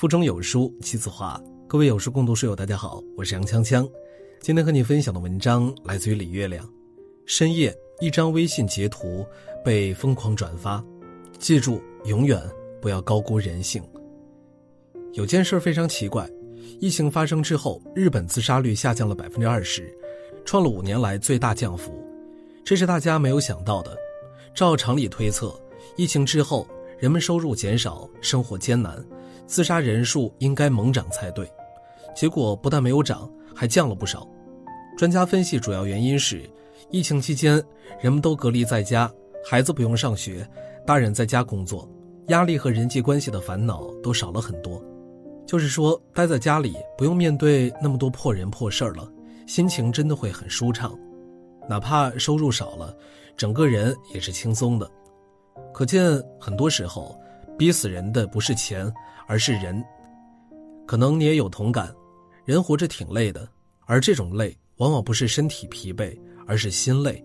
腹中有书气自华。各位有书共读书友，大家好，我是杨锵锵。今天和你分享的文章来自于李月亮。深夜，一张微信截图被疯狂转发。记住，永远不要高估人性。有件事非常奇怪，疫情发生之后，日本自杀率下降了百分之二十，创了五年来最大降幅。这是大家没有想到的。照常理推测，疫情之后人们收入减少，生活艰难。自杀人数应该猛涨才对，结果不但没有涨，还降了不少。专家分析，主要原因是疫情期间人们都隔离在家，孩子不用上学，大人在家工作，压力和人际关系的烦恼都少了很多。就是说，待在家里不用面对那么多破人破事儿了，心情真的会很舒畅。哪怕收入少了，整个人也是轻松的。可见，很多时候。逼死人的不是钱，而是人。可能你也有同感，人活着挺累的，而这种累往往不是身体疲惫，而是心累，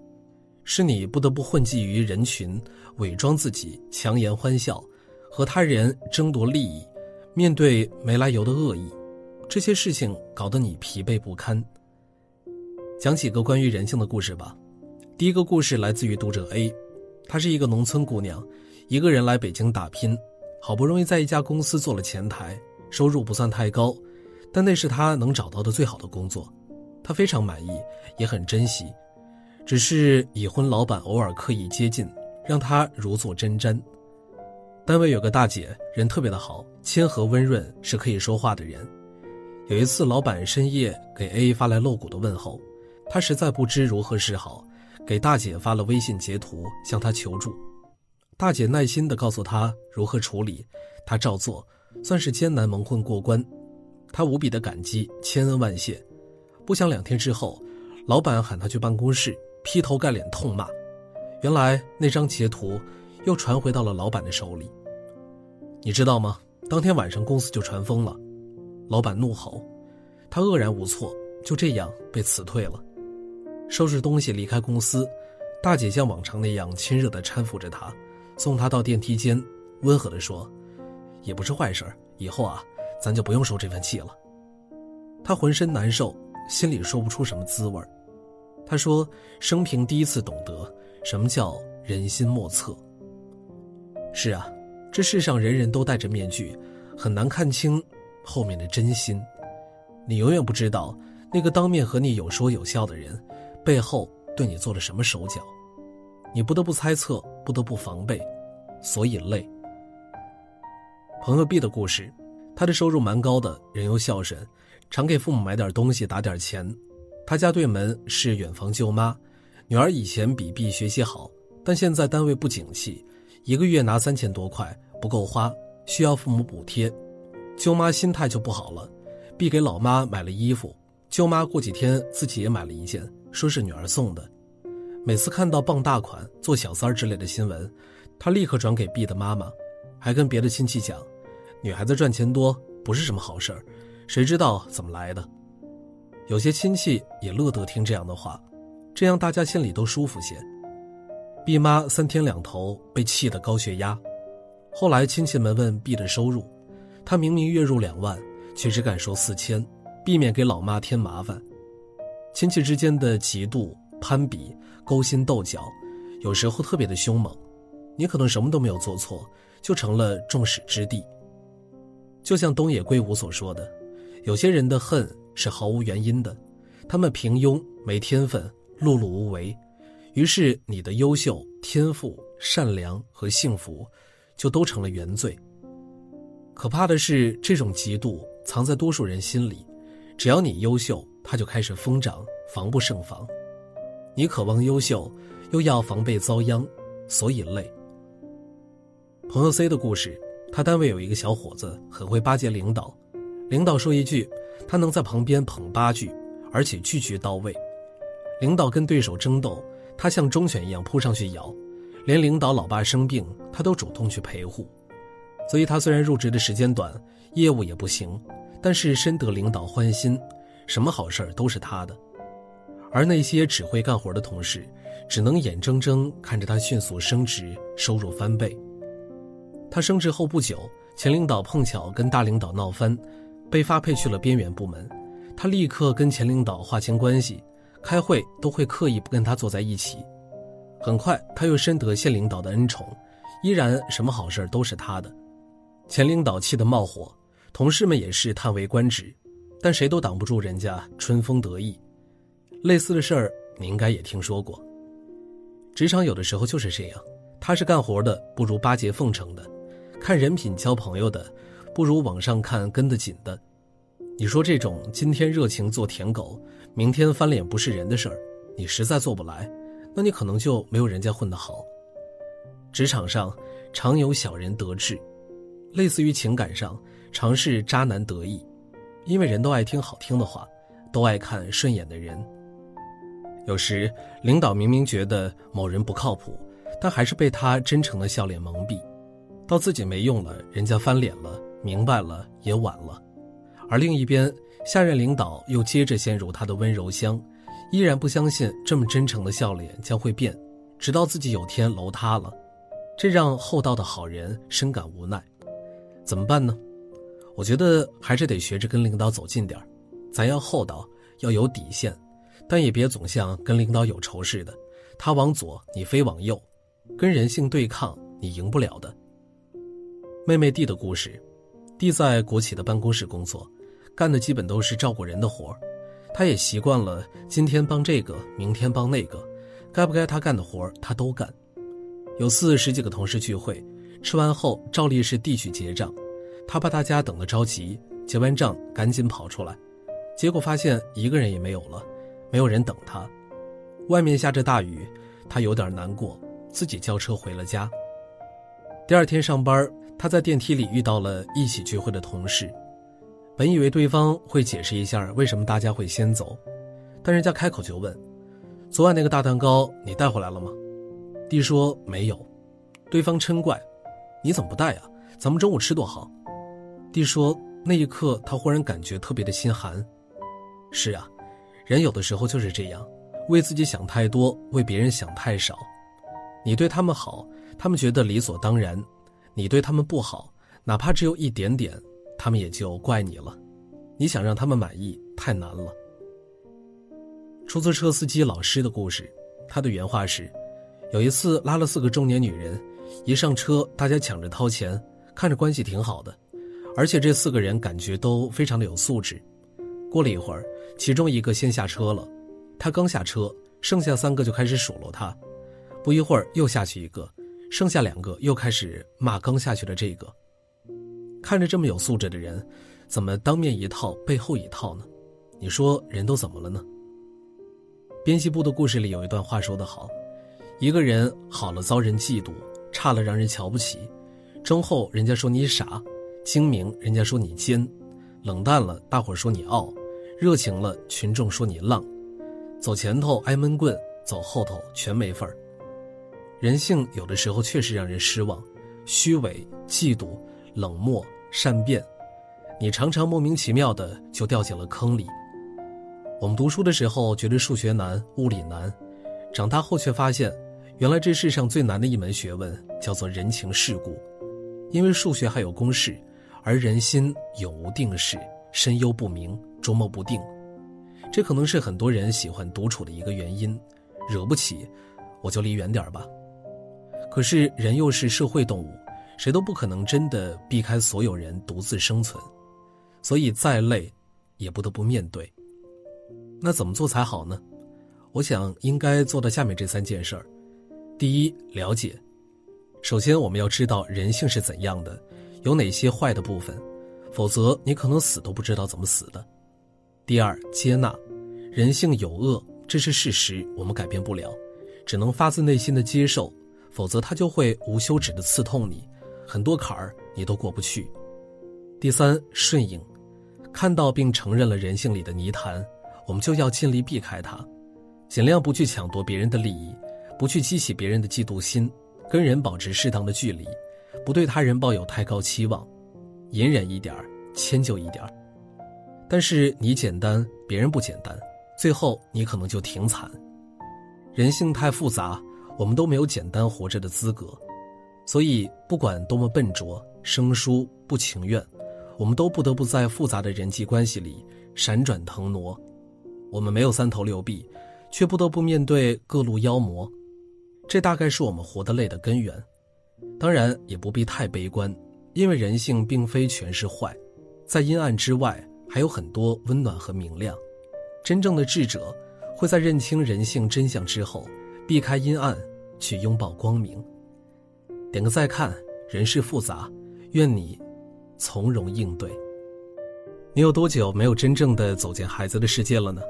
是你不得不混迹于人群，伪装自己，强颜欢笑，和他人争夺利益，面对没来由的恶意，这些事情搞得你疲惫不堪。讲几个关于人性的故事吧。第一个故事来自于读者 A，她是一个农村姑娘。一个人来北京打拼，好不容易在一家公司做了前台，收入不算太高，但那是他能找到的最好的工作，他非常满意，也很珍惜。只是已婚老板偶尔刻意接近，让他如坐针毡。单位有个大姐，人特别的好，谦和温润，是可以说话的人。有一次，老板深夜给 A 发来露骨的问候，他实在不知如何是好，给大姐发了微信截图，向她求助。大姐耐心地告诉他如何处理，他照做，算是艰难蒙混过关。他无比的感激，千恩万谢。不想两天之后，老板喊他去办公室，劈头盖脸痛骂。原来那张截图又传回到了老板的手里。你知道吗？当天晚上公司就传疯了，老板怒吼，他愕然无措，就这样被辞退了。收拾东西离开公司，大姐像往常那样亲热地搀扶着他。送他到电梯间，温和地说：“也不是坏事以后啊，咱就不用受这份气了。”他浑身难受，心里说不出什么滋味他说：“生平第一次懂得什么叫人心莫测。”是啊，这世上人人都戴着面具，很难看清后面的真心。你永远不知道那个当面和你有说有笑的人，背后对你做了什么手脚。你不得不猜测，不得不防备，所以累。朋友 B 的故事，他的收入蛮高的，人又孝顺，常给父母买点东西，打点钱。他家对门是远房舅妈，女儿以前比 B 学习好，但现在单位不景气，一个月拿三千多块不够花，需要父母补贴。舅妈心态就不好了，B 给老妈买了衣服，舅妈过几天自己也买了一件，说是女儿送的。每次看到傍大款、做小三儿之类的新闻，他立刻转给 B 的妈妈，还跟别的亲戚讲：“女孩子赚钱多不是什么好事儿，谁知道怎么来的？”有些亲戚也乐得听这样的话，这样大家心里都舒服些。B 妈三天两头被气得高血压，后来亲戚们问 B 的收入，他明明月入两万，却只敢说四千，避免给老妈添麻烦。亲戚之间的嫉妒。攀比、勾心斗角，有时候特别的凶猛。你可能什么都没有做错，就成了众矢之的。就像东野圭吾所说的，有些人的恨是毫无原因的，他们平庸、没天分、碌碌无为，于是你的优秀、天赋、善良和幸福，就都成了原罪。可怕的是，这种嫉妒藏在多数人心里，只要你优秀，他就开始疯长，防不胜防。你渴望优秀，又要防备遭殃，所以累。朋友 C 的故事，他单位有一个小伙子很会巴结领导，领导说一句，他能在旁边捧八句，而且句句到位。领导跟对手争斗，他像忠犬一样扑上去咬，连领导老爸生病，他都主动去陪护。所以他虽然入职的时间短，业务也不行，但是深得领导欢心，什么好事都是他的。而那些只会干活的同事，只能眼睁睁看着他迅速升职，收入翻倍。他升职后不久前领导碰巧跟大领导闹翻，被发配去了边缘部门，他立刻跟前领导划清关系，开会都会刻意不跟他坐在一起。很快，他又深得现领导的恩宠，依然什么好事都是他的。前领导气得冒火，同事们也是叹为观止，但谁都挡不住人家春风得意。类似的事儿你应该也听说过。职场有的时候就是这样，踏实干活的不如巴结奉承的，看人品交朋友的不如网上看跟得紧的。你说这种今天热情做舔狗，明天翻脸不是人的事儿，你实在做不来。那你可能就没有人家混得好。职场上常有小人得志，类似于情感上常是渣男得意，因为人都爱听好听的话，都爱看顺眼的人。有时领导明明觉得某人不靠谱，但还是被他真诚的笑脸蒙蔽，到自己没用了，人家翻脸了，明白了也晚了。而另一边，下任领导又接着陷入他的温柔乡。依然不相信这么真诚的笑脸将会变，直到自己有天楼塌了，这让厚道的好人深感无奈。怎么办呢？我觉得还是得学着跟领导走近点咱要厚道，要有底线，但也别总像跟领导有仇似的，他往左你非往右，跟人性对抗你赢不了的。妹妹弟的故事，弟在国企的办公室工作，干的基本都是照顾人的活儿。他也习惯了今天帮这个，明天帮那个，该不该他干的活他都干。有次十几个同事聚会，吃完后照例是弟去结账，他怕大家等得着急，结完账赶紧跑出来，结果发现一个人也没有了，没有人等他。外面下着大雨，他有点难过，自己叫车回了家。第二天上班，他在电梯里遇到了一起聚会的同事。本以为对方会解释一下为什么大家会先走，但人家开口就问：“昨晚那个大蛋糕你带回来了吗？”弟说：“没有。”对方嗔怪：“你怎么不带啊？咱们中午吃多好。”弟说：“那一刻他忽然感觉特别的心寒。”是啊，人有的时候就是这样，为自己想太多，为别人想太少。你对他们好，他们觉得理所当然；你对他们不好，哪怕只有一点点。他们也就怪你了，你想让他们满意太难了。出租车司机老师的故事，他的原话是：有一次拉了四个中年女人，一上车大家抢着掏钱，看着关系挺好的，而且这四个人感觉都非常的有素质。过了一会儿，其中一个先下车了，他刚下车，剩下三个就开始数落他。不一会儿又下去一个，剩下两个又开始骂刚下去的这个。看着这么有素质的人，怎么当面一套背后一套呢？你说人都怎么了呢？编辑部的故事里有一段话说得好：一个人好了遭人嫉妒，差了让人瞧不起，忠厚人家说你傻，精明人家说你奸，冷淡了大伙说你傲，热情了群众说你浪，走前头挨闷棍，走后头全没份儿。人性有的时候确实让人失望，虚伪、嫉妒、冷漠。善变，你常常莫名其妙的就掉进了坑里。我们读书的时候觉得数学难、物理难，长大后却发现，原来这世上最难的一门学问叫做人情世故。因为数学还有公式，而人心永无定式，深幽不明，捉摸不定。这可能是很多人喜欢独处的一个原因。惹不起，我就离远点吧。可是人又是社会动物。谁都不可能真的避开所有人独自生存，所以再累，也不得不面对。那怎么做才好呢？我想应该做到下面这三件事儿：第一，了解。首先，我们要知道人性是怎样的，有哪些坏的部分，否则你可能死都不知道怎么死的。第二，接纳，人性有恶，这是事实，我们改变不了，只能发自内心的接受，否则他就会无休止的刺痛你。很多坎儿你都过不去。第三，顺应，看到并承认了人性里的泥潭，我们就要尽力避开它，尽量不去抢夺别人的利益，不去激起别人的嫉妒心，跟人保持适当的距离，不对他人抱有太高期望，隐忍一点，迁就一点。但是你简单，别人不简单，最后你可能就挺惨。人性太复杂，我们都没有简单活着的资格。所以，不管多么笨拙，生疏、不情愿，我们都不得不在复杂的人际关系里闪转腾挪。我们没有三头六臂，却不得不面对各路妖魔。这大概是我们活得累的根源。当然，也不必太悲观，因为人性并非全是坏，在阴暗之外还有很多温暖和明亮。真正的智者会在认清人性真相之后，避开阴暗，去拥抱光明。点个再看，人世复杂，愿你从容应对。你有多久没有真正的走进孩子的世界了呢？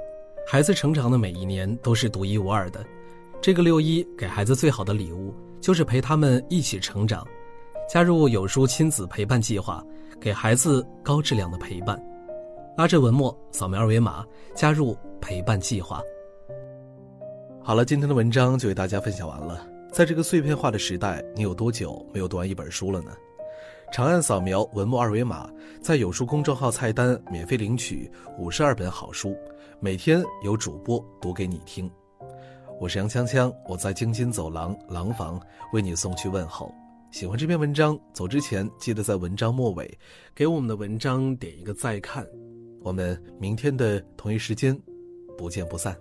孩子成长的每一年都是独一无二的。这个六一给孩子最好的礼物，就是陪他们一起成长。加入有书亲子陪伴计划，给孩子高质量的陪伴。拉着文末，扫描二维码加入陪伴计划。好了，今天的文章就为大家分享完了。在这个碎片化的时代，你有多久没有读完一本书了呢？长按扫描文末二维码，在有书公众号菜单免费领取五十二本好书，每天有主播读给你听。我是杨锵锵，我在京津走廊廊坊为你送去问候。喜欢这篇文章，走之前记得在文章末尾给我们的文章点一个再看。我们明天的同一时间不见不散。